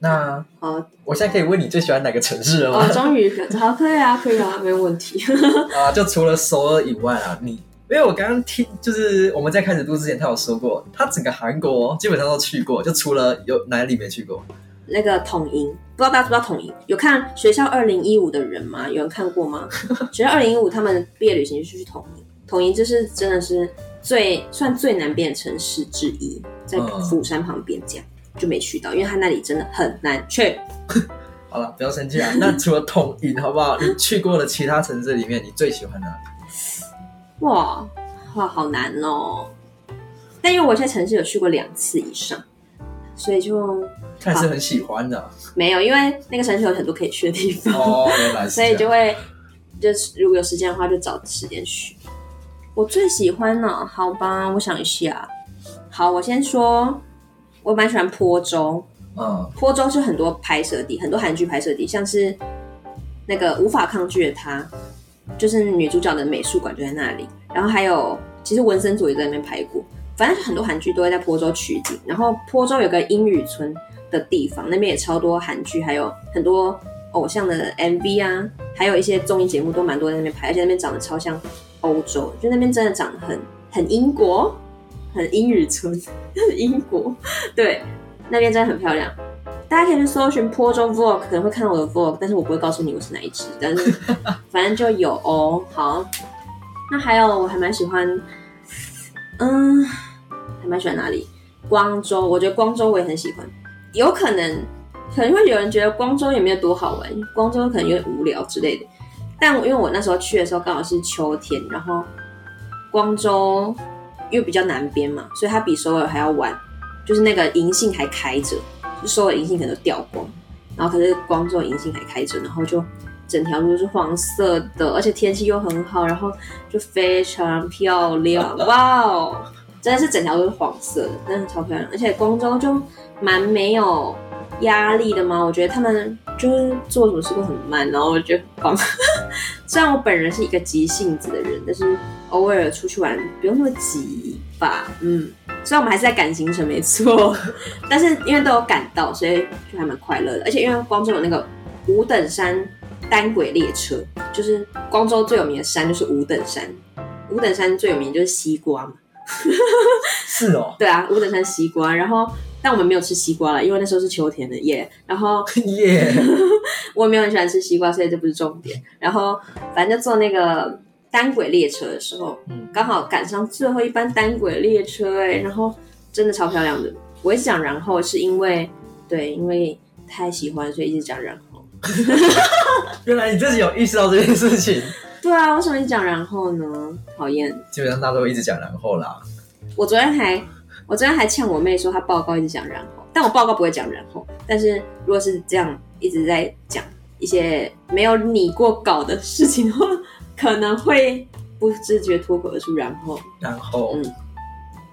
那好，我现在可以问你最喜欢哪个城市了吗哦，？终于 好，可以啊，可以啊，没有问题。啊，就除了首尔以外啊，你因为我刚刚听，就是我们在开始录之前，他有说过，他整个韩国基本上都去过，就除了有哪里没去过。那个统营，不知道大家知不知道统营？有看学校二零一五的人吗？有人看过吗？学校二零一五他们毕业旅行就是去统营，统营就是真的是最算最南边的城市之一，在嗯釜山旁边，这样就没去到，因为他那里真的很难去。好了，不要生气啊。那除了统一，好不好？你去过的其他城市里面，你最喜欢哪里？哇哇，好难哦！但因为我现在城市有去过两次以上，所以就看来是很喜欢的。没有，因为那个城市有很多可以去的地方。哦，原来是所以。就会就是如果有时间的话，就找时间去。我最喜欢呢，好吧，我想一下。好，我先说，我蛮喜欢坡州。嗯，坡州是很多拍摄地，很多韩剧拍摄地，像是那个无法抗拒的他，就是女主角的美术馆就在那里。然后还有，其实文森佐也在那边拍过。反正很多韩剧都会在坡州取景。然后坡州有个英语村的地方，那边也超多韩剧，还有很多偶像的 MV 啊，还有一些综艺节目都蛮多在那边拍，而且那边长得超像欧洲，就那边真的长得很很英国，很英语村，很英国，对，那边真的很漂亮。大家可以去搜寻坡州 Vlog，可能会看到我的 Vlog，但是我不会告诉你我是哪一只，但是 反正就有哦。好，那还有我还蛮喜欢，嗯，还蛮喜欢哪里？光州，我觉得光州我也很喜欢。有可能可能会有人觉得光州也没有多好玩，光州可能有点无聊之类的。但我因为我那时候去的时候刚好是秋天，然后光州因为比较南边嘛，所以它比首尔还要晚，就是那个银杏还开着，就首尔银杏可能都掉光，然后可是光州银杏还开着，然后就整条路都是黄色的，而且天气又很好，然后就非常漂亮，哇哦！真的是整条都是黄色的，真的超漂亮，而且光州就蛮没有压力的嘛。我觉得他们就是做什么事都很慢，然后我觉得很棒。虽然我本人是一个急性子的人，但是偶尔出去玩不用那么急吧。嗯，虽然我们还是在赶行程，没错，但是因为都有赶到，所以就还蛮快乐的。而且因为光州有那个五等山单轨列车，就是光州最有名的山就是五等山，五等山最有名就是西瓜嘛。是哦，对啊，五等山西瓜，然后但我们没有吃西瓜了，因为那时候是秋天的耶。然后 耶、我也没有很喜欢吃西瓜，所以这不是重点。然后反正就坐那个单轨列车的时候，嗯刚好赶上最后一班单轨列车，哎，然后真的超漂亮的。我一直讲然后是因为对，因为太喜欢，所以一直讲然后。原来你自己有意识到这件事情。对啊，为什么你讲然后呢？讨厌。基本上大家都会一直讲然后啦。我昨天还，我昨天还呛我妹说她报告一直讲然后，但我报告不会讲然后。但是如果是这样一直在讲一些没有拟过稿的事情的话，可能会不自觉脱口而出然后。然后、嗯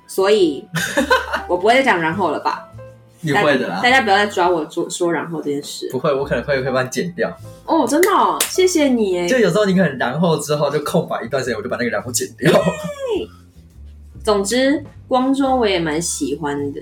所以我不会再讲然后了吧？你会的啦大，家不要再抓我做说然后这件事不会，我可能会会帮你剪掉。哦，真的、哦，谢谢你哎就。有时候你可能然后之后就空白一段时间，我就把那个然后剪掉。总之，光州我也蛮喜欢的。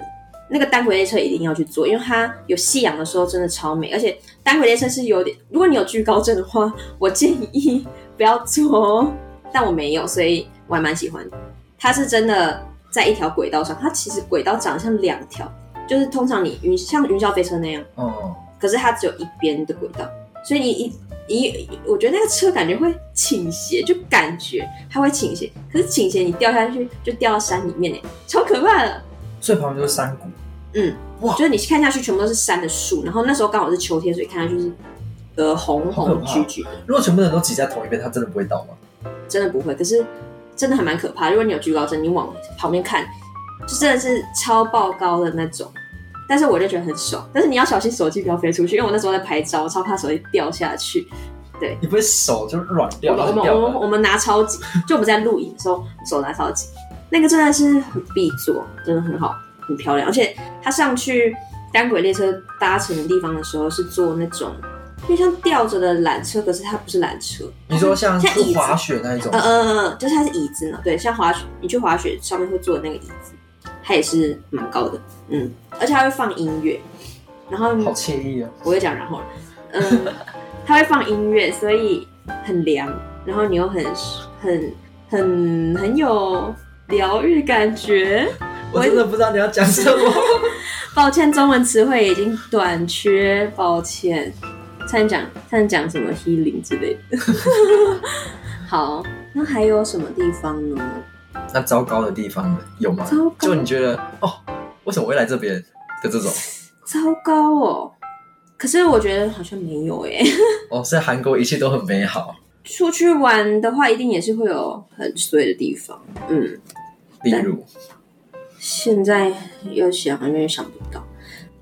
那个单轨列车一定要去坐，因为它有夕阳的时候真的超美，而且单轨列车是有点，如果你有惧高症的话，我建议不要坐哦。但我没有，所以我还蛮喜欢的。它是真的在一条轨道上，它其实轨道长得像两条，就是通常你云像云霄飞车那样，哦，可是它只有一边的轨道，所以你一一，我觉得那个车感觉会倾斜，就感觉它会倾斜，可是倾斜你掉下去就掉到山里面哎，超可怕的。最旁边就是山谷。嗯，哇就是你看下去全部都是山的树，然后那时候刚好是秋天，所以看下去是呃红红橘橘的，如果全部人都挤在同一边，它真的不会倒吗？真的不会，可是真的还蛮可怕。如果你有惧高症，你往旁边看，就真的是超爆高的那种。但是我就觉得很爽，但是你要小心手机不要飞出去，因为我那时候在拍照，我超怕手机掉下去。对你不会手就软掉，我们我们我们我们拿超级，就我们在录影的时候手拿超级，那个真的是很必做，真的很好，很漂亮。而且它上去单轨列车搭乘的地方的时候是坐那种就像吊着的缆车，可是它不是缆车。你说像像椅滑雪那一种嗯，嗯嗯嗯，就是它是椅子呢，对，像滑雪，你去滑雪上面会坐的那个椅子，它也是蛮高的，嗯，而且它会放音乐，然后好惬意啊！我会讲然后，嗯，它会放音乐，所以很凉，然后你又很很很很有疗愈感觉。我真的不知道你要讲什么。抱歉，中文词汇已经短缺，抱歉。差点讲，差点讲什么 healing 之类的。好，那还有什么地方呢？那糟糕的地方呢？有吗？糟糕就你觉得哦，为什么我会来这边的这种？糟糕哦。可是我觉得好像没有耶。哦，在韩国一切都很美好，出去玩的话，一定也是会有很衰的地方。嗯，例如现在又想有点想不到。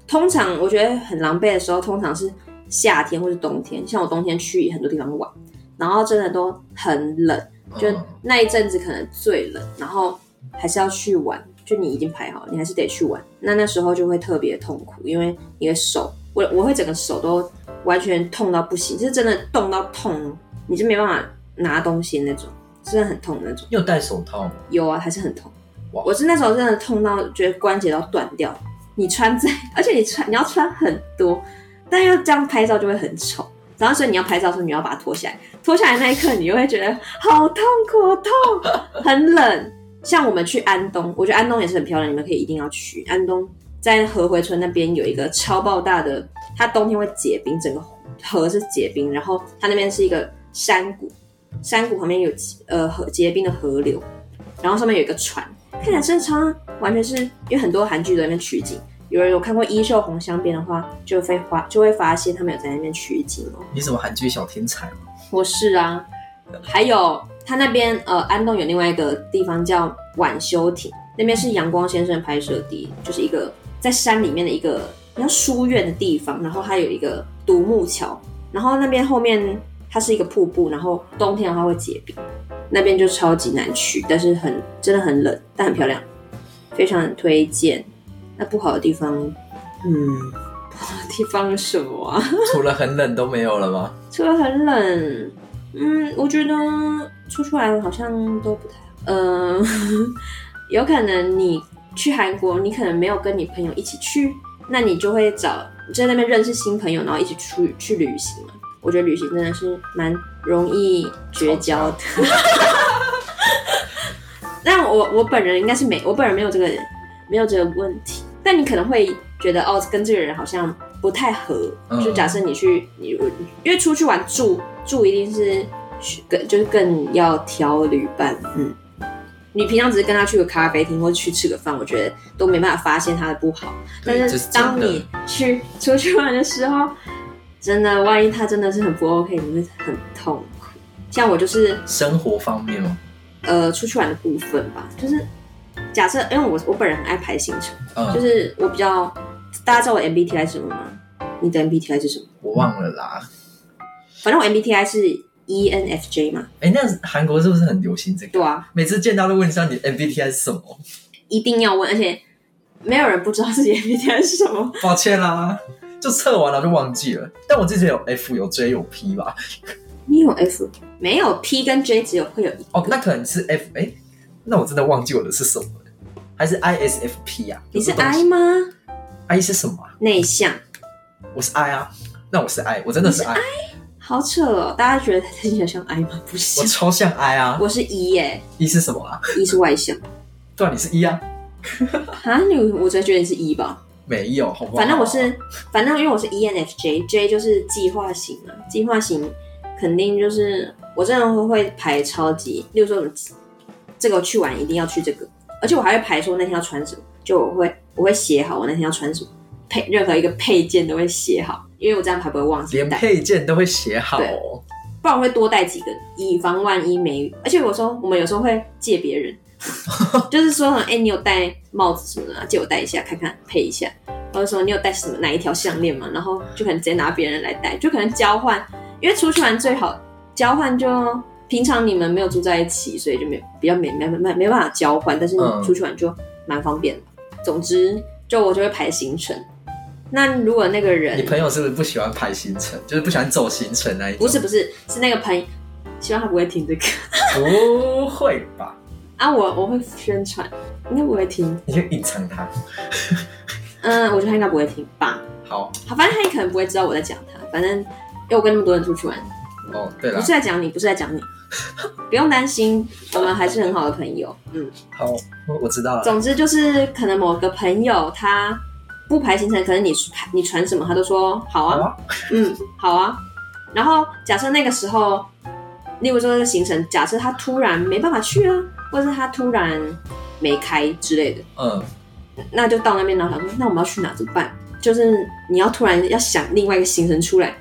通常我觉得很狼狈的时候，通常是夏天或是冬天。像我冬天去很多地方玩，然后真的都很冷，就嗯那一阵子可能最冷，然后还是要去玩。就你已经排好了，你还是得去玩。那那时候就会特别痛苦，因为你的手，我我会整个手都完全痛到不行，就是真的冻到痛，你就没办法拿东西那种，真的很痛那种。你有戴手套吗？有啊，还是很痛哇。我是那时候真的痛到觉得关节都断掉。你穿在，而且你穿你要穿很多，但又这样拍照就会很丑。然后所以你要拍照的时候，你要把它脱下来，脱下来那一刻，你就会觉得好痛苦，好痛，很冷。像我们去安东，我觉得安东也是很漂亮，你们可以一定要去。安东在河回村那边有一个超爆大的，它冬天会结冰，整个河是结冰，然后它那边是一个山谷，山谷旁边有呃河结冰的河流，然后上面有一个船，看起来真的超完全是因为很多韩剧在那边取景。有人有看过《衣袖红镶边》的话，就会发就会发现他们有在那边取景哦。你什么韩剧小天才吗？我是啊，还有他那边呃，安东有另外一个地方叫晚修亭，那边是阳光先生拍摄地，就是一个在山里面的一个比较书院的地方，然后它有一个独木桥，然后那边后面它是一个瀑布，然后冬天的话会结冰，那边就超级难去，但是很真的很冷，但很漂亮，非常推荐。那不好的地方，嗯，不好的地方是什么啊？除了很冷都没有了吗？除了很冷，嗯，我觉得出去玩好像都不太好。嗯、有可能你去韩国，你可能没有跟你朋友一起去，那你就会找你在那边认识新朋友，然后一起出去旅行嘛。我觉得旅行真的是蛮容易绝交的。但我我本人应该是没，我本人没有这个没有这个问题。但你可能会觉得哦，跟这个人好像不太合。嗯就假设你去你因为出去玩住住一定是更就是更要挑旅伴，嗯。你平常只是跟他去个咖啡厅或者去吃个饭，我觉得都没办法发现他的不好。但是当你去出去玩的时候，真的万一他真的是很不 OK，你会很痛苦。像我就是生活方面吗？呃出去玩的部分吧，就是假设因为我我本人很爱排行程，嗯，就是我比较大家知道我 MBTI 是什么吗？你的 MBTI 是什么？我忘了啦。反正我 MBTI 是 E ENFJ 嘛，哎，那韩国是不是很流行这个？对啊，每次见到都问一下你 MBTI 是什么？一定要问，而且没有人不知道自己 MBTI 是什么。抱歉啦，就测完了就忘记了。但我之前有 F 有 J 有 P 吧？你有 F 没有 P 跟 J 只有会有一哦，那可能是 F 哎，那我真的忘记我的是什么了，还是 ISFP 啊？你是 I 吗？I 是什么啊？内向，我是 I 啊，那我是 I，我真的是 I，好扯哦！大家觉得听起来像 I 吗？不我，超像 I 啊。我是 E 耶 E 是什么啊？，E 是外向。对啊，你是 E 啊？啊，你我才觉得你是 E 吧？没有，好不好？反正我是，反正因为我是 E ENFJ，J 就是计划型啊，计划型肯定就是我真的会会排超级，例如说这个去玩一定要去这个，而且我还会排说那天要穿什么，就我会我会写好我那天要穿什么，配任何一个配件都会写好，因为我这样才不会忘记带，连配件都会写好。不然我会多带几个，以防万一没。而且有时候我们有时候会借别人，就是说，哎、你有戴帽子什么的、啊，借我戴一下看看，配一下。或者说你有戴什么哪一条项链嘛，然后就可能直接拿别人来戴，就可能交换。因为出去玩最好交换就平常你们没有住在一起，所以就没比较没没没没办法交换，但是你嗯出去玩就蛮方便的。总之，就我就会排行程，那如果那个人你朋友是不是不喜欢排行程，就是不喜欢走行程那一种？不是，不是是那个朋友，希望他不会听这个不会吧？啊，我我会宣传，应该不会听。你就隐藏他。嗯，我觉得他应该不会听吧。好好，反正他也可能不会知道我在讲他。反正因为我跟那么多人出去玩，哦，对了不是，在讲你，不是在讲你，不用担心，我们还是很好的朋友。嗯，好，我我知道了。总之就是可能某个朋友他不排行程，可能你排你传什么，他都说好啊，好啊，嗯，好啊。然后假设那个时候，例如说这个行程，假设他突然没办法去啊，或者是他突然没开之类的，嗯，那就到那边然后想说，那我们要去哪怎么办？就是你要突然要想另外一个行程出来，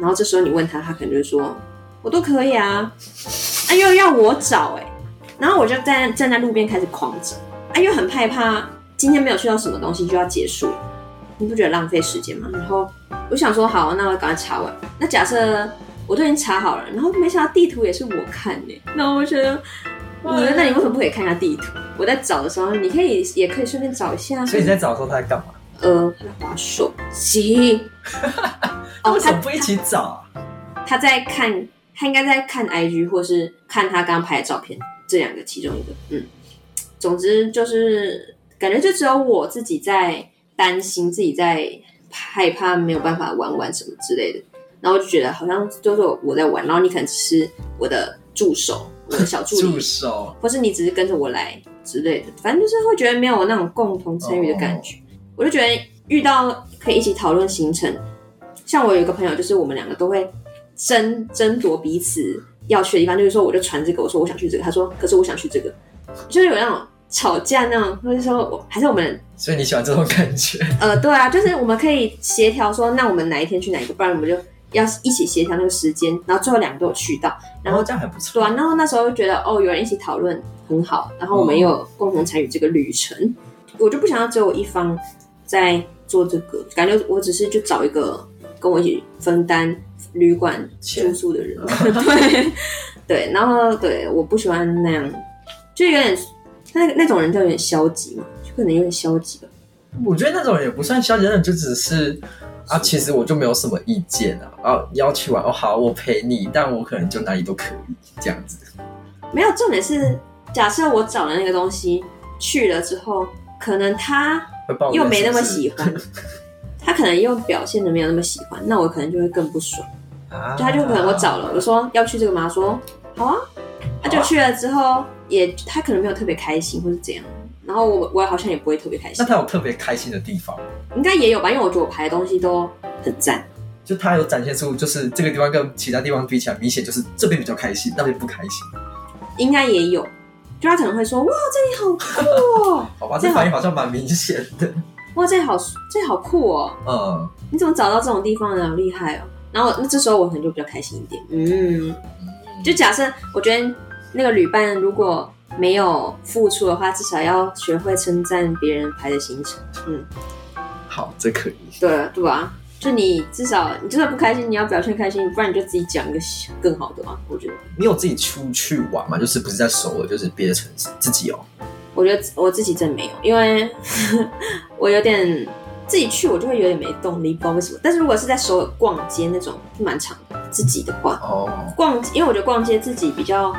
然后这时候你问他，他可能就会说，我都可以啊，啊又要我找哎、然后我就站站在路边开始狂找，啊又很害怕今天没有去到什么东西就要结束，你不觉得浪费时间吗？然后我想说好，那我赶快查完。那假设我都已经查好了，然后没想到地图也是我看的、然后我觉得。你那你为什么不可以看一下地图？我在找的时候，你可以也可以顺便找一下。所以你在找的时候他在干嘛？呃，他在滑手机。哦，他为什么不一起找啊？他在看，他应该在看 IG 或是看他刚拍的照片，这两个其中一个。嗯，总之就是感觉就只有我自己在担心，自己在害怕没有办法玩玩什么之类的。然后我就觉得好像就是我在玩，然后你可能只是我的助手，我的小助理，助手。或是你只是跟着我来之类的，反正就是会觉得没有那种共同参与的感觉。我就觉得遇到可以一起讨论行程，像我有一个朋友，就是我们两个都会争争夺彼此要去的地方，就是说我就传这个，我说我想去这个，他说可是我想去这个，就是有那种吵架那种，或者说我还是我们所以你喜欢这种感觉？呃对啊，就是我们可以协调说，那我们哪一天去哪一个，不然我们就要一起协调那个时间，然后最后两个都有去到，然后这样很不错。对啊，然后那时候就觉得哦，有人一起讨论很好，然后我们也有共同参与这个旅程，我就不想要只有一方在做这个，感觉我只是就找一个跟我一起分担旅馆住宿的人，对对，然后对，我不喜欢那样，就有点那那种人就有点消极嘛，就可能有点消极吧。我觉得那种也不算消极，那种就只是啊，其实我就没有什么意见啊。啊，你要去玩哦，好，我陪你，但我可能就哪里都可以这样子。没有重点是，假设我找了那个东西去了之后，可能他又没那么喜欢，他可能又表现的没有那么喜欢，那我可能就会更不爽。啊就他就可能我找了，我说要去这个吗？他说好啊，那就去了之后也他可能没有特别开心或是怎样，然后我我好像也不会特别开心那，他有特别开心的地方吗，应该也有吧，因为我觉得我排的东西都很赞。就他有展现出，就是这个地方跟其他地方比起来，明显就是这边比较开心，那边不开心。应该也有，就他可能会说哇这里好酷哦，好吧，这反应好像蛮明显的。哇这里好这里好酷哦，嗯，你怎么找到这种地方的？好厉害哦！然后那这时候我可能就比较开心一点，嗯，就假设我觉得那个旅伴如果没有付出的话，至少要学会称赞别人排的行程，嗯，好，这可以。对啊对吧？就你至少你就算不开心，你要表现开心，不然你就自己讲一个更好的嘛。我觉得，你有自己出去玩吗？就是不是在首尔，就是别的城市自己哦。我觉得我自己真没有，因为 我有点自己去，我就会有点没动力，不知道为什么。但是如果是在首尔逛街那种，就蛮长的。自己的话，哦，逛，因为我觉得逛街自己比较，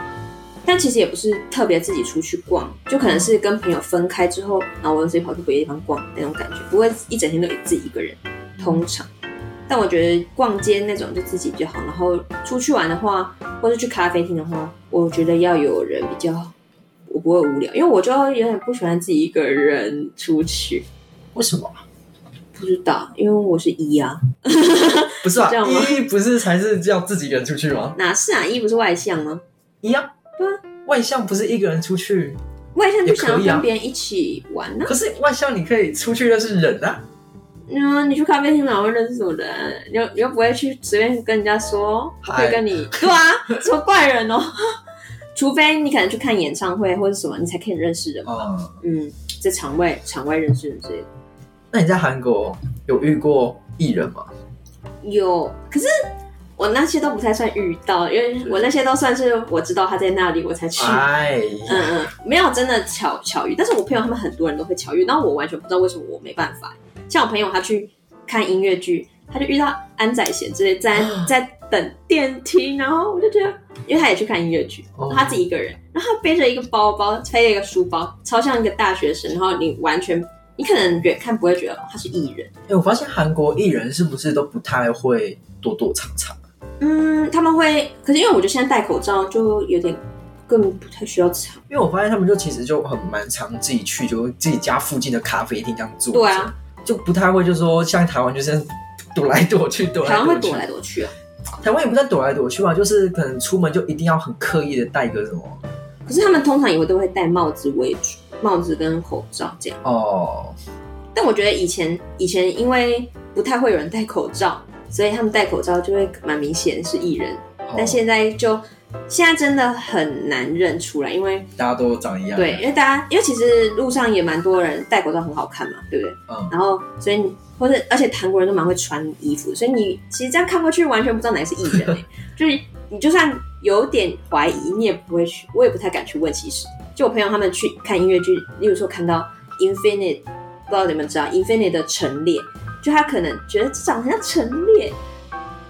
但其实也不是特别自己出去逛，就可能是跟朋友分开之后，然后我自己跑去别的地方逛那种感觉，不会一整天都自己一个人，通常。但我觉得逛街那种就自己比较好，然后出去玩的话，或者去咖啡厅的话，我觉得要有人比较，我不会无聊，因为我就有点不喜欢自己一个人出去，为什么？不知道，因为我是一啊，不是啊这样吗，一不是才是叫自己一个人出去吗？哪是啊，一不是外向吗？一样。对啊，外向不是一个人出去，外向就想要跟别人一起玩呢、可是外向你可以出去认识人啊。嗯，你去咖啡厅哪会认识什么人？你又你又不会去随便跟人家说，嗨会跟你对啊，什么怪人哦？除非你可能去看演唱会或者什么，你才可以认识人吧。嗯，嗯，在场外场外认识人之类的。那你在韩国有遇过艺人吗？有，可是我那些都不太算遇到，因为我那些都算是我知道他在那里我才去。哎嗯嗯，没有真的巧巧遇，但是我朋友他们很多人都会巧遇，那我完全不知道为什么我没办法。像我朋友他去看音乐剧，他就遇到安宰贤之类在 在等电梯，然后我就觉得，因为他也去看音乐剧，哦他自己一个人，然后他背着一个包包，背着一个书包，超像一个大学生，然后你完全你可能远看不会觉得他是艺人，哎、我发现韩国艺人是不是都不太会躲躲藏藏？嗯，他们会，可是因为我觉得现在戴口罩就有点更不太需要藏，因为我发现他们就其实就很蛮常自己去，就自己家附近的咖啡厅这样做。对啊，，就不太会就说像台湾就是躲来躲去，躲来躲去。台湾会躲来躲去啊，台湾也不算躲来躲去吧，就是可能出门就一定要很刻意的戴个什么可是他们通常也会都会戴帽子为主，帽子跟口罩这样。哦，但我觉得以前以前因为不太会有人戴口罩，所以他们戴口罩就会蛮明显是艺人。哦但现在就现在真的很难认出来，因为大家都长一样。对，因为大家因为其实路上也蛮多人戴口罩很好看嘛，对不对？嗯，然后所以你或者而且韩国人都蛮会穿衣服，所以你其实这样看过去完全不知道哪个是艺人、欸，就是你就算有点怀疑，你也不会去，我也不太敢去问。其实，就我朋友他们去看音乐剧，例如说看到 Infinite，不知道你们知道 Infinite 的陈列，就他可能觉得这长得像陈列，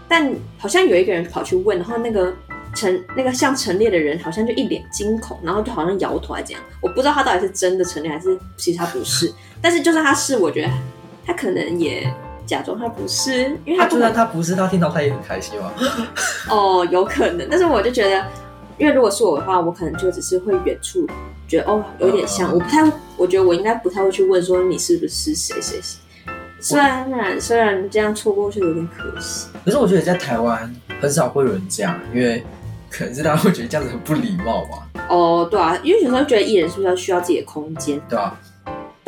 但好像有一个人跑去问，然后那个陈那个像陈列的人好像就一脸惊恐，然后就好像摇头还是怎样，我不知道他到底是真的陈列还是其实他不是。但是就算他是，我觉得他可能也假装他不是，因为他不可他就算他不是，他听到他也很开心嘛。哦，有可能。但是我就觉得，因为如果是我的话，我可能就只是会远处觉得哦有点像，嗯我不太，我觉得我应该不太会去问说你是不是谁谁谁。虽然然虽然这样错过去有点可惜，可是我觉得在台湾很少会有人这样，因为可能是大家会觉得这样子很不礼貌吧，哦，对啊，因为有时候觉得艺人是不是要需要自己的空间？对吧、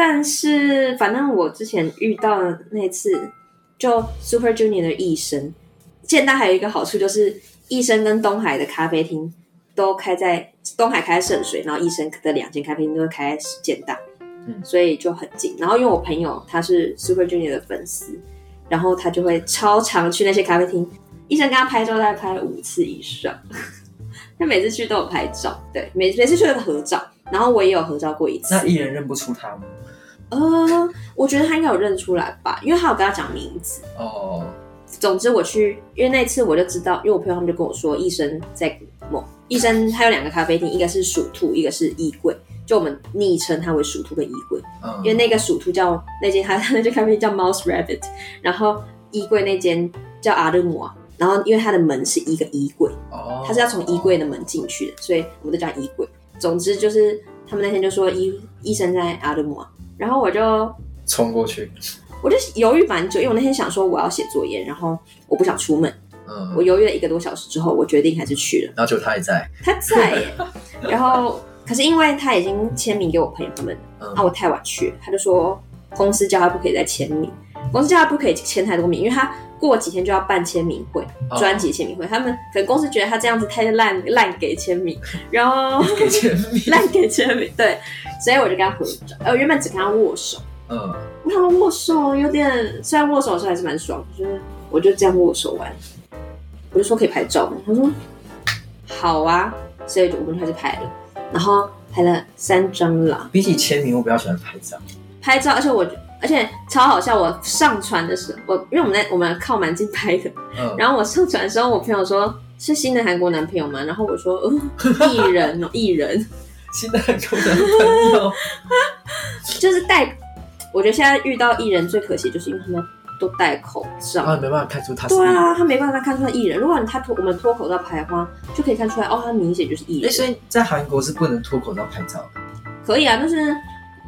但是反正我之前遇到的那次，就 Super Junior 的艺生，建大还有一个好处就是，艺生跟东海的咖啡厅都开在东海开在圣水，然后艺生的两间咖啡厅都会开在建大，嗯所以就很近。然后因为我朋友他是 Super Junior 的粉丝，然后他就会超常去那些咖啡厅，医生跟他拍照大概拍了五次以上，他每次去都有拍照，对，每每次去都有合照，然后我也有合照过一次。那艺人认不出他吗？呃，我觉得他应该有认出来吧，因为他有跟他讲名字。哦，总之我去，因为那次我就知道，因为我朋友他们就跟我说，医生在古梦，医生他有两个咖啡厅，一个是鼠兔，一个是衣柜，就我们昵称它为鼠兔跟衣柜，嗯，因为那个鼠兔叫那间他 那间咖啡厅叫 Mouse Rabbit，然后衣柜那间叫阿德姆啊，然后因为它的门是一个衣柜，哦，它是要从衣柜的门进去的，所以我们都叫衣柜。总之就是他们那天就说医医生在阿德姆啊，然后我就冲过去，我就犹豫蛮久，因为我那天想说我要写作业，然后我不想出门，嗯，我犹豫了一个多小时之后，我决定还是去了。然后就他也在，他在。耶，然后可是因为他已经签名给我朋友他们，嗯。啊，我太晚去了，他就说公司叫他不可以再签名，公司叫他不可以签太多名，因为他过几天就要办签名会，哦。专辑签名会，他们可能公司觉得他这样子太烂烂给签名，然后 给签名，烂给签名，对，所以我就跟他合照，呃，原本只跟他握手。嗯，我想握手有点，虽然握手的时候还是蛮爽，就是我就这样握手完，我就说可以拍照吗？他说好啊，所以就我们就开始拍了，然后拍了三张啦，比起签名，我比较喜欢拍照，拍照，而且我而且超好笑，我上传的时候，我因为我们在我们靠蛮近拍的，嗯，然后我上传的时候，我朋友说是新的韩国男朋友吗？然后我说呃艺人哦 艺人，新的韩国男朋友，就是戴，我觉得现在遇到艺人最可惜就是因为他们都戴口罩。然后没办法看出他是，对啊，他没办法看出来艺人。如果你他脱我们脱口罩拍的话，就可以看出来哦，他明显就是艺哎，人。所以在韩国是不能脱口罩拍照的，可以啊，但是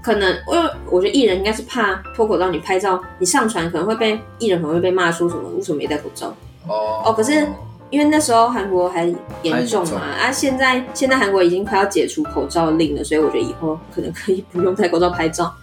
可能因为我觉得艺人应该是怕脱口罩，你拍照你上传可能会被艺人可能会被骂说什么为什么没戴口罩？哦哦可是因为那时候韩国还严重还严重嘛，啊，现在现在韩国已经快要解除口罩令了，所以我觉得以后可能可以不用戴口罩拍照。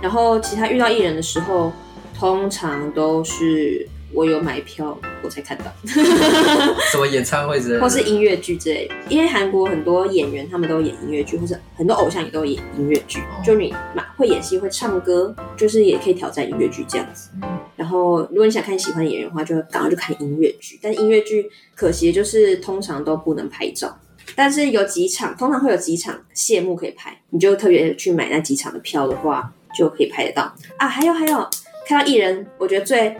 然后其他遇到艺人的时候，通常都是我有买票我才看到。什么演唱会之类的，或是音乐剧之类的。因为韩国很多演员他们都演音乐剧，或是很多偶像也都演音乐剧。哦就你嘛会演戏会唱歌，就是也可以挑战音乐剧这样子。嗯然后如果你想看喜欢的演员的话，就赶快去看音乐剧。但音乐剧可惜的就是通常都不能拍照。但是有几场，通常会有几场谢幕可以拍，你就特别去买那几场的票的话，就可以拍得到啊。还有还有，看到艺人，我觉得最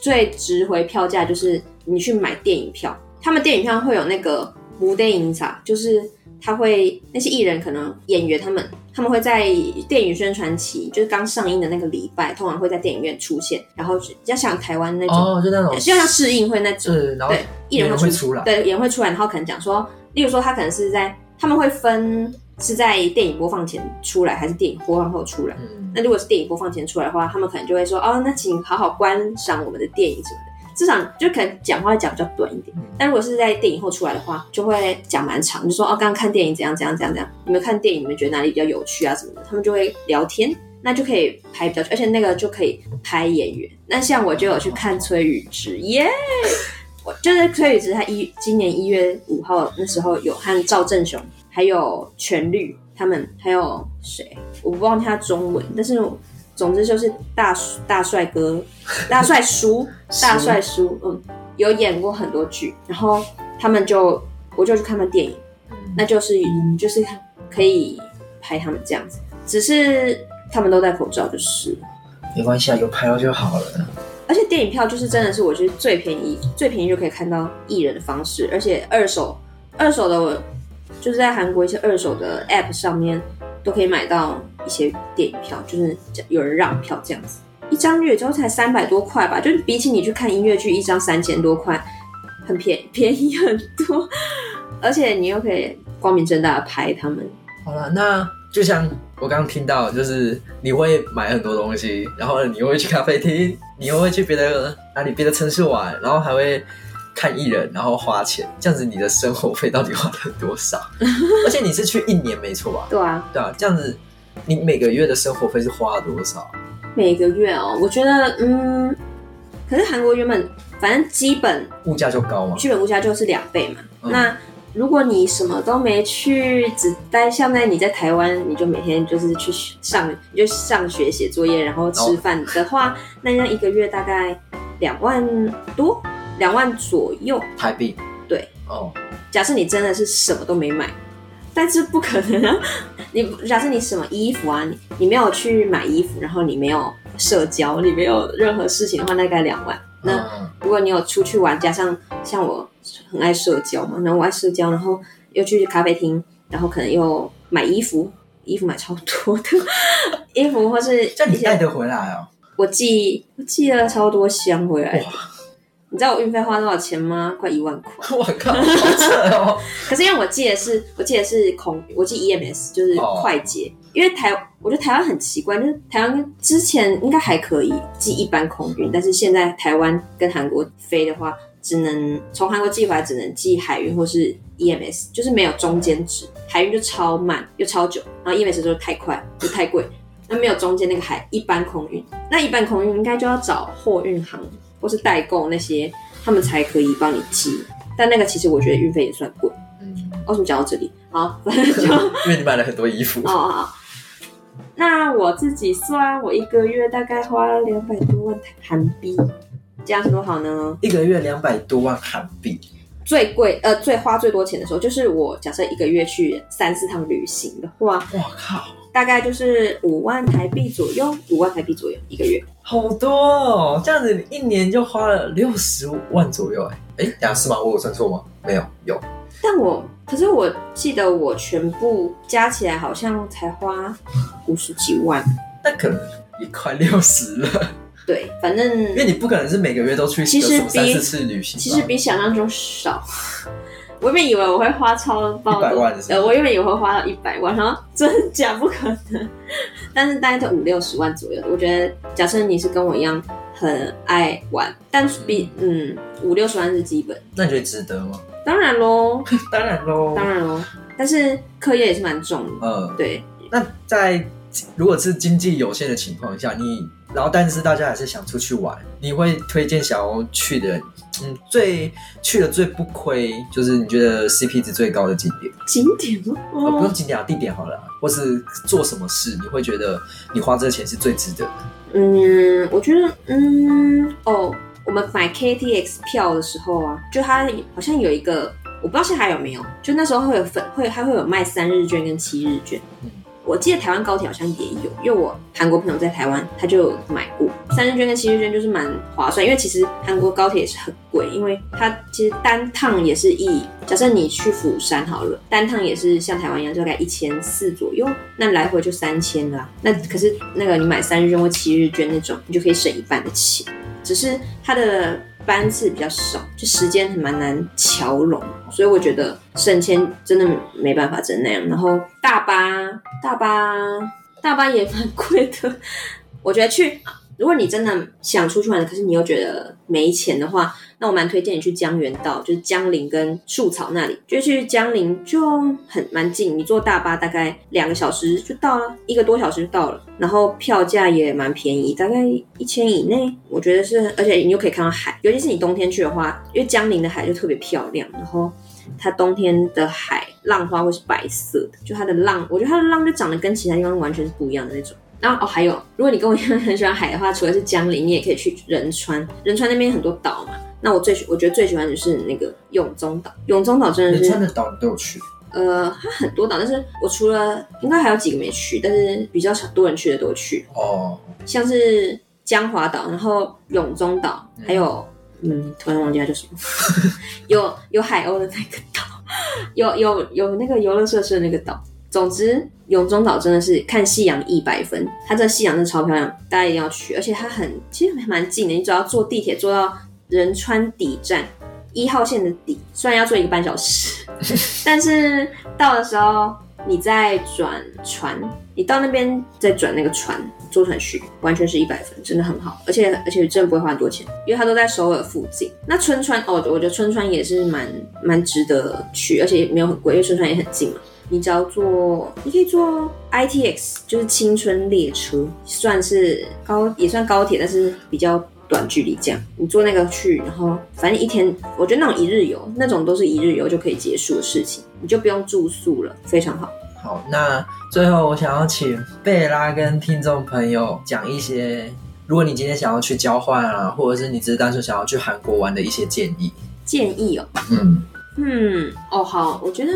最值回票价就是你去买电影票，他们电影票会有那个无电影场，就是他会那些艺人可能演员他们他们会在电影宣传期，就是刚上映的那个礼拜，通常会在电影院出现，然后要像台湾那种，哦，就那种就像试映会那种，是，然后对，艺人会会出来，对，演员会出来，然后可能讲说，例如说他可能是在他们会分是在电影播放前出来，还是电影播放后出来。嗯，那如果是电影播放前出来的话，他们可能就会说，哦，那请好好观赏我们的电影什么的。至少就可能讲话会讲比较短一点嗯，但如果是在电影后出来的话，就会讲蛮长，就说哦，刚刚看电影怎样怎样怎样怎样，你们看电影你们觉得哪里比较有趣啊什么的，他们就会聊天，那就可以拍比较久，而且那个就可以拍演员。那像我就有去看崔宇植，耶、我就是崔宇植，他一今年一月五号那时候有和赵正雄还有全律他们还有谁，我不忘记他中文，但是总之就是大大帅哥、大帅叔、大帅叔，嗯，有演过很多剧，然后他们就我就去看他们电影，嗯那就是就是可以拍他们这样子，只是他们都戴口罩就是了。没关系啊，有拍到就好了。而且电影票就是真的是我觉得最便宜，最便宜就可以看到艺人的方式，而且二手二手的我就是在韩国一些二手的 App 上面都可以买到一些电影票，就是有人让票这样子，一张月之后才三百多块吧，就是比起你去看音乐剧一张三千多块，很便 便宜很多，而且你又可以光明正大的拍他们。好了，那就像我刚刚听到，就是你会买很多东西，然后你又会去咖啡厅，你又会去别的哪里别的城市玩，然后还会看艺人，然后花钱，这样子你的生活费到底花了多少？而且你是去一年没错吧？对啊，对啊，这样子你每个月的生活费是花了多少？每个月哦，我觉得嗯，可是韩国原本反正基本物价就高嘛？基本物价就是两倍嘛。嗯那如果你什么都没去，只待像在你在台湾，你就每天就是去上，你就上学写作业，然后吃饭的话，那样一个月大概两万多，两万左右。台币？对，哦，假设你真的是什么都没买，但是不可能啊！你假设你什么衣服啊，你你没有去买衣服，然后你没有社交，你没有任何事情的话，大概两万。那嗯如果你有出去玩，加上像我很爱社交嘛，然后我爱社交，然后又去咖啡厅，然后可能又买衣服，衣服买超多的 衣服，或是这你带得回来哦？我寄我寄了超多箱回来哇。你知道我运费花多少钱吗？快一万块。我靠，好扯哦！可是因为我记的是我记的是空，我寄 EMS 就是哦快捷，因为台我觉得台湾很奇怪，就是台湾之前应该还可以寄一般空运，但是现在台湾跟韩国飞的话，只能从韩国寄回来只能寄海运或是 EMS，就是没有中间值，海运就超慢又超久，然后 EMS 就是太快就太贵，那没有中间那个海一般空运，那一般空运应该就要找货运行或是代购那些，他们才可以帮你寄。但那个其实我觉得运费也算贵。嗯，为什么讲到这里？好，反正就 因为你买了很多衣服哦。那我自己算，我一个月大概花了两百多万韩币，这样是多少呢？一个月两百多万韩币，最贵呃最花最多钱的时候，就是我假设一个月去三四趟旅行的话，我靠，大概就是五万台币左右，五万台币左右一个月。好多哦！这样子你一年就花了六十万左右哎哎，等下是吗？我有算错吗？没有，有但我可是我记得我全部加起来好像才花五十几万，那可能也快六十了，对，反正因为你不可能是每个月都去其实比四次旅行。其实比想象中少。我原本以为我会花超爆100万是呃，我原本以为会花到一百万，然后真假不可能，但是大概就五六十万左右。我觉得，假设你是跟我一样很爱玩，但是比嗯五六十万是基本，那你觉得值得吗？当然喽，当然喽当然喽，但是课业也是蛮重的，嗯，对，那在如果是经济有限的情况下，你然后但是大家还是想出去玩，你会推荐想要去的，嗯，最去的最不亏，就是你觉得 CP 值最高的景点，景点吗？呃，不哦用景点啊，地点好了啊，或是做什么事，你会觉得你花这个钱是最值得的。嗯，我觉得，嗯，哦，我们买 KTX 票的时候啊，就它好像有一个，我不知道现在还有没有，就那时候会有分，会它会有卖三日券跟七日券。我记得台湾高铁好像也有，因为我韩国朋友在台湾，他就买过三日券跟七日券，就是蛮划算。因为其实韩国高铁也是很贵，因为它其实单趟也是一假设你去釜山好了，单趟也是像台湾一样，大概一千四左右，那来回就三千啦。那可是那个你买三日券或七日券那种，你就可以省一半的钱，只是它的。班次比较少，就时间还蛮难调拢，所以我觉得省钱真的没办法，真那样。然后大巴，大巴，大巴也蛮贵的，我觉得去。如果你真的想出去玩，可是你又觉得没钱的话，那我蛮推荐你去江原道，就是江陵跟树草那里。就去江陵就很蛮近，你坐大巴大概两个小时就到了，一个多小时就到了。然后票价也蛮便宜，大概一千以内，我觉得是。而且你又可以看到海，尤其是你冬天去的话，因为江陵的海就特别漂亮。然后它冬天的海浪花会是白色的，就它的浪，我觉得它的浪就长得跟其他地方完全是不一样的那种。然后哦，还有，如果你跟我一样很喜欢海的话，除了是江陵，你也可以去仁川。仁川那边很多岛嘛。那我最我觉得最喜欢的是那个永宗岛。永宗岛真的是。仁川的岛你都有去？呃，它很多岛，但是我除了应该还有几个没去，但是比较少多人去的都去。哦。像是江华岛，然后永宗岛，还有嗯，突然忘记它叫什么，有有海鸥的那个岛，有有有那个游乐设施的那个岛。总之，永中岛真的是看夕阳一百分，它这夕阳真的超漂亮，大家一定要去。而且它很，其实还蛮近的，你只要坐地铁坐到仁川底站一号线的底，虽然要坐一个半小时，但是到的时候你再转船，你到那边再转那个船坐船去，完全是一百分，真的很好。而且而且真的不会花很多钱，因为它都在首尔附近。那春川哦，我觉得春川也是蛮蛮值得去，而且也没有很贵，因为春川也很近嘛。你只要坐，你可以坐 I T X，就是青春列车，算是高也算高铁，但是比较短距离这样。你坐那个去，然后反正一天，我觉得那种一日游，那种都是一日游就可以结束的事情，你就不用住宿了，非常好。好，那最后我想要请贝拉跟听众朋友讲一些，如果你今天想要去交换啊，或者是你只是单纯想要去韩国玩的一些建议。建议哦，嗯。嗯，哦，好，我觉得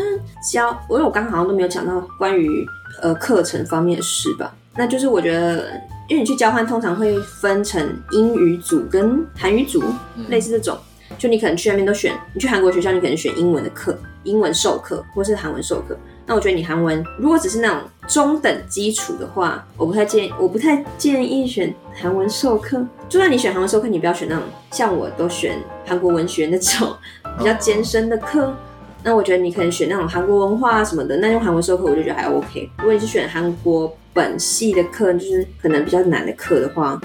教，因为我刚刚好像都没有讲到关于呃课程方面的事吧。那就是我觉得，因为你去交换，通常会分成英语组跟韩语组，类似这种。就你可能去那边都选，你去韩国学校，你可能选英文的课，英文授课，或是韩文授课。那我觉得你韩文如果只是那种中等基础的话，我不太建议，我不太建议选韩文授课。就算你选韩文授课，你不要选那种像我都选韩国文学那种比较艰深的课。那我觉得你可能选那种韩国文化什么的，那用韩文授课我就觉得还 OK。如果你是选韩国本系的课，就是可能比较难的课的话，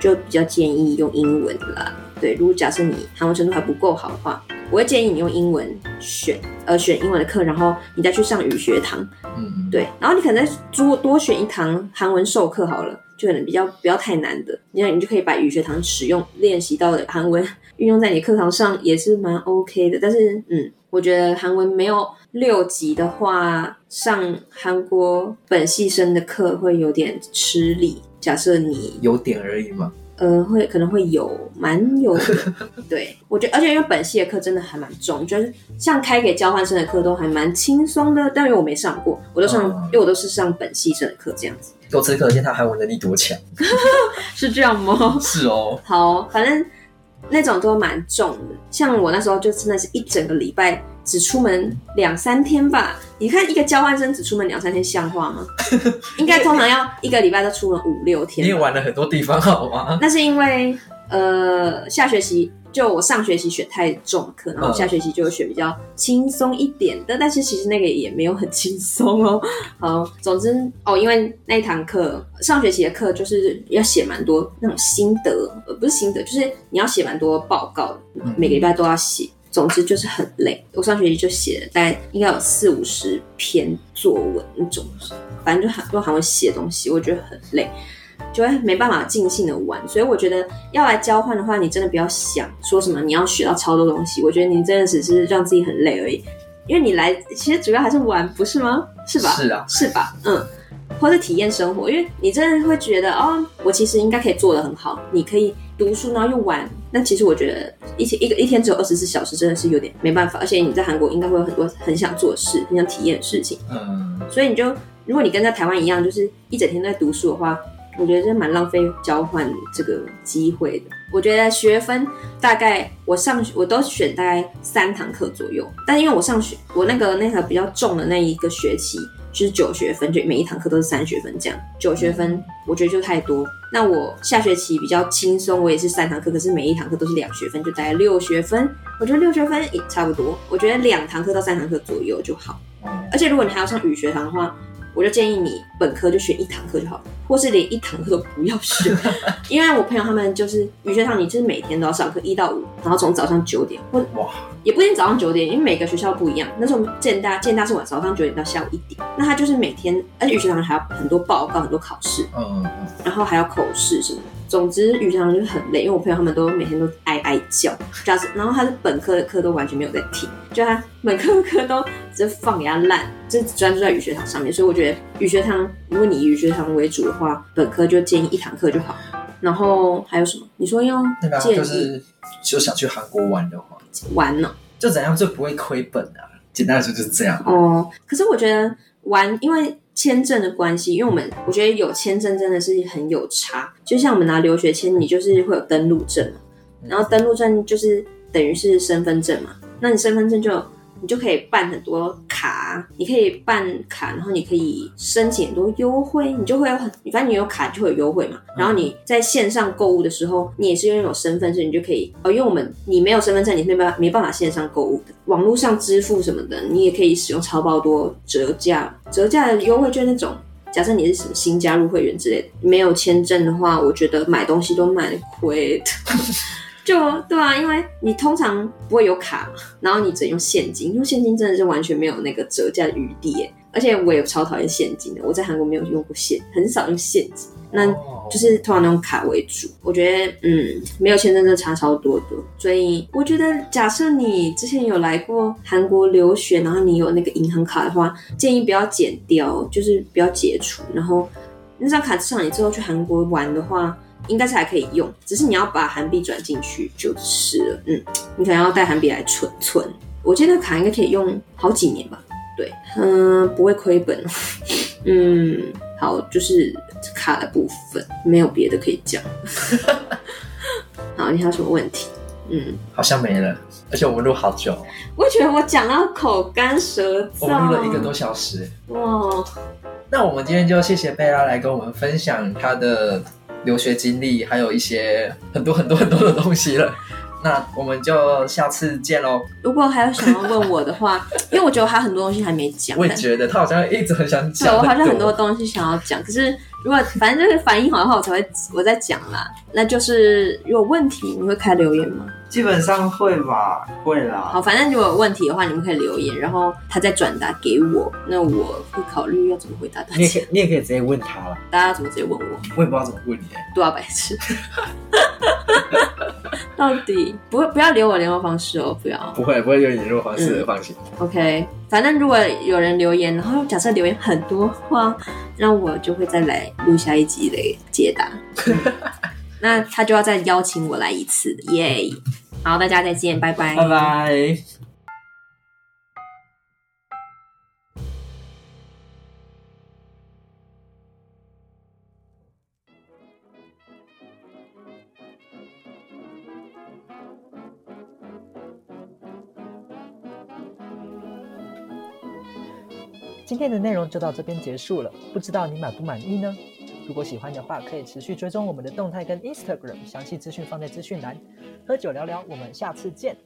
就比较建议用英文啦。对，如果假设你韩文程度还不够好的话。我会建议你用英文选，呃，选英文的课，然后你再去上语学堂，嗯，对，然后你可能再多多选一堂韩文授课好了，就可能比较不要太难的，你你就可以把语学堂使用练习到的韩文运用在你课堂上也是蛮 OK 的。但是，嗯，我觉得韩文没有六级的话，上韩国本系生的课会有点吃力。假设你有点而已嘛。呃，会可能会有蛮有，对我觉得，而且因为本系的课真的还蛮重，就是像开给交换生的课都还蛮轻松的，但因为我没上过，我都上，因为我都是上本系生的课这样子。由此可见，他韩文能力多强，是这样吗？是哦。好，反正那种都蛮重的，像我那时候就真的是一整个礼拜。只出门两三天吧？你看一个交换生只出门两三天，像话吗？应该通常要一个礼拜都出门五六天。你也玩了很多地方，好吗？那是因为呃，下学期就我上学期选太重课，然后下学期就选比较轻松一点的。但是其实那个也没有很轻松哦。好，总之哦，因为那一堂课上学期的课就是要写蛮多那种心得，呃，不是心得，就是你要写蛮多报告，每个礼拜都要写。总之就是很累，我上学期就写了大概应该有四五十篇作文那种，反正就很用韩文写东西，我觉得很累，就会没办法尽兴的玩。所以我觉得要来交换的话，你真的不要想说什么你要学到超多东西，我觉得你真的只是让自己很累而已，因为你来其实主要还是玩，不是吗？是吧？是啊，是吧？嗯。或者体验生活，因为你真的会觉得哦，我其实应该可以做的很好。你可以读书，然后又玩。那其实我觉得一天一个一天只有二十四小时，真的是有点没办法。而且你在韩国应该会有很多很想做的事，很想体验的事情。嗯。所以你就如果你跟在台湾一样，就是一整天都在读书的话，我觉得这蛮浪费交换这个机会的。我觉得学分大概我上我都选大概三堂课左右，但因为我上学我那个那个比较重的那一个学期就是九学分，就每一堂课都是三学分这样，九学分我觉得就太多。那我下学期比较轻松，我也是三堂课，可是每一堂课都是两学分，就大概六学分。我觉得六学分也差不多，我觉得两堂课到三堂课左右就好。而且如果你还要上语学堂的话，我就建议你本科就选一堂课就好了，或是连一堂课都不要选。因为我朋友他们就是语学堂，你就是每天都要上课一到五，然后从早上九点或哇，也不一定早上九点，因为每个学校不一样。那时候建大建大是晚早上九点到下午一点，那他就是每天，而且语学堂还要很多报告、很多考试，嗯嗯嗯，然后还要口试什么的。总之，语学堂就是很累，因为我朋友他们都每天都哀哀叫，假设然后他的本科的课都完全没有在听，就他本科的课都直接放给他烂，就只专注在语学堂上面。所以我觉得语学堂，如果你以语学堂为主的话，本科就建议一堂课就好。然后还有什么？你说要那个啊建议就是就想去韩国玩的话，玩呢？就怎样就不会亏本啊？简单来说就是这样。哦，可是我觉得玩，因为签证的关系，因为我们我觉得有签证真的是很有差。就像我们拿留学签，你就是会有登录证嘛，然后登录证就是等于是身份证嘛，那你身份证就你就可以办很多卡，你可以办卡，然后你可以申请很多优惠，你就会有很，反正你有卡就会有优惠嘛。然后你在线上购物的时候，你也是拥有身份证，你就可以哦，因为我们你没有身份证，你是没办法没办法线上购物的，网络上支付什么的，你也可以使用超爆多折价，折价的优惠券那种。假设你是什么新加入会员之类的，没有签证的话，我觉得买东西都蛮亏的。就对啊，因为你通常不会有卡嘛，然后你只能用现金，用现金真的是完全没有那个折价的余地耶。而且我也超讨厌现金的，我在韩国没有用过现，很少用现金，那哦就是通常用卡为主。我觉得嗯，没有签证真的差超多的，所以我觉得假设你之前有来过韩国留学，然后你有那个银行卡的话，建议不要剪掉，就是不要解除，然后那张卡上你之后去韩国玩的话。应该是还可以用，只是你要把韩币转进去就是了。嗯，你可能要带韩币来存存。我记得卡应该可以用好几年吧？对，嗯，不会亏本。嗯，好，就是卡的部分没有别的可以讲。好，你还有什么问题？嗯，好像没了，而且我们录好久，我觉得我讲到口干舌燥我们录了一个。多小时。哇，那我们今天就谢谢贝拉来跟我们分享她的留学经历，还有一些很多很多很多的东西了。那我们就下次见喽。如果还有想要问我的话，因为我觉得我还有很多东西还没讲。我也觉得他好像一直很想对，讲，我好像很多东西想要讲，可是如果反正就是反应好的话，我才会我再讲啦。那就是如果问题，你会开留言吗？基本上会吧，会啦。好，反正如果有问题的话，你们可以留言，然后他再转达给我，那我会考虑要怎么回答大家。你也可以，你也可以直接问他了。大家怎么直接问我？我也不知道怎么问你。多少白痴？到底不会不要留我联络方式哦，不要。不会不会留你联络方式的，放心。OK，反正如果有人留言，然后假设留言很多话，那我就会再来录下一集的解答。嗯 那他就要再邀请我来一次，耶、好，大家再见，拜拜，拜拜。今天的内容就到这边结束了，不知道你满不满意呢？如果喜欢的话，可以持续追踪我们的动态跟 Instagram，详细资讯放在资讯栏。喝酒聊聊，我们下次见。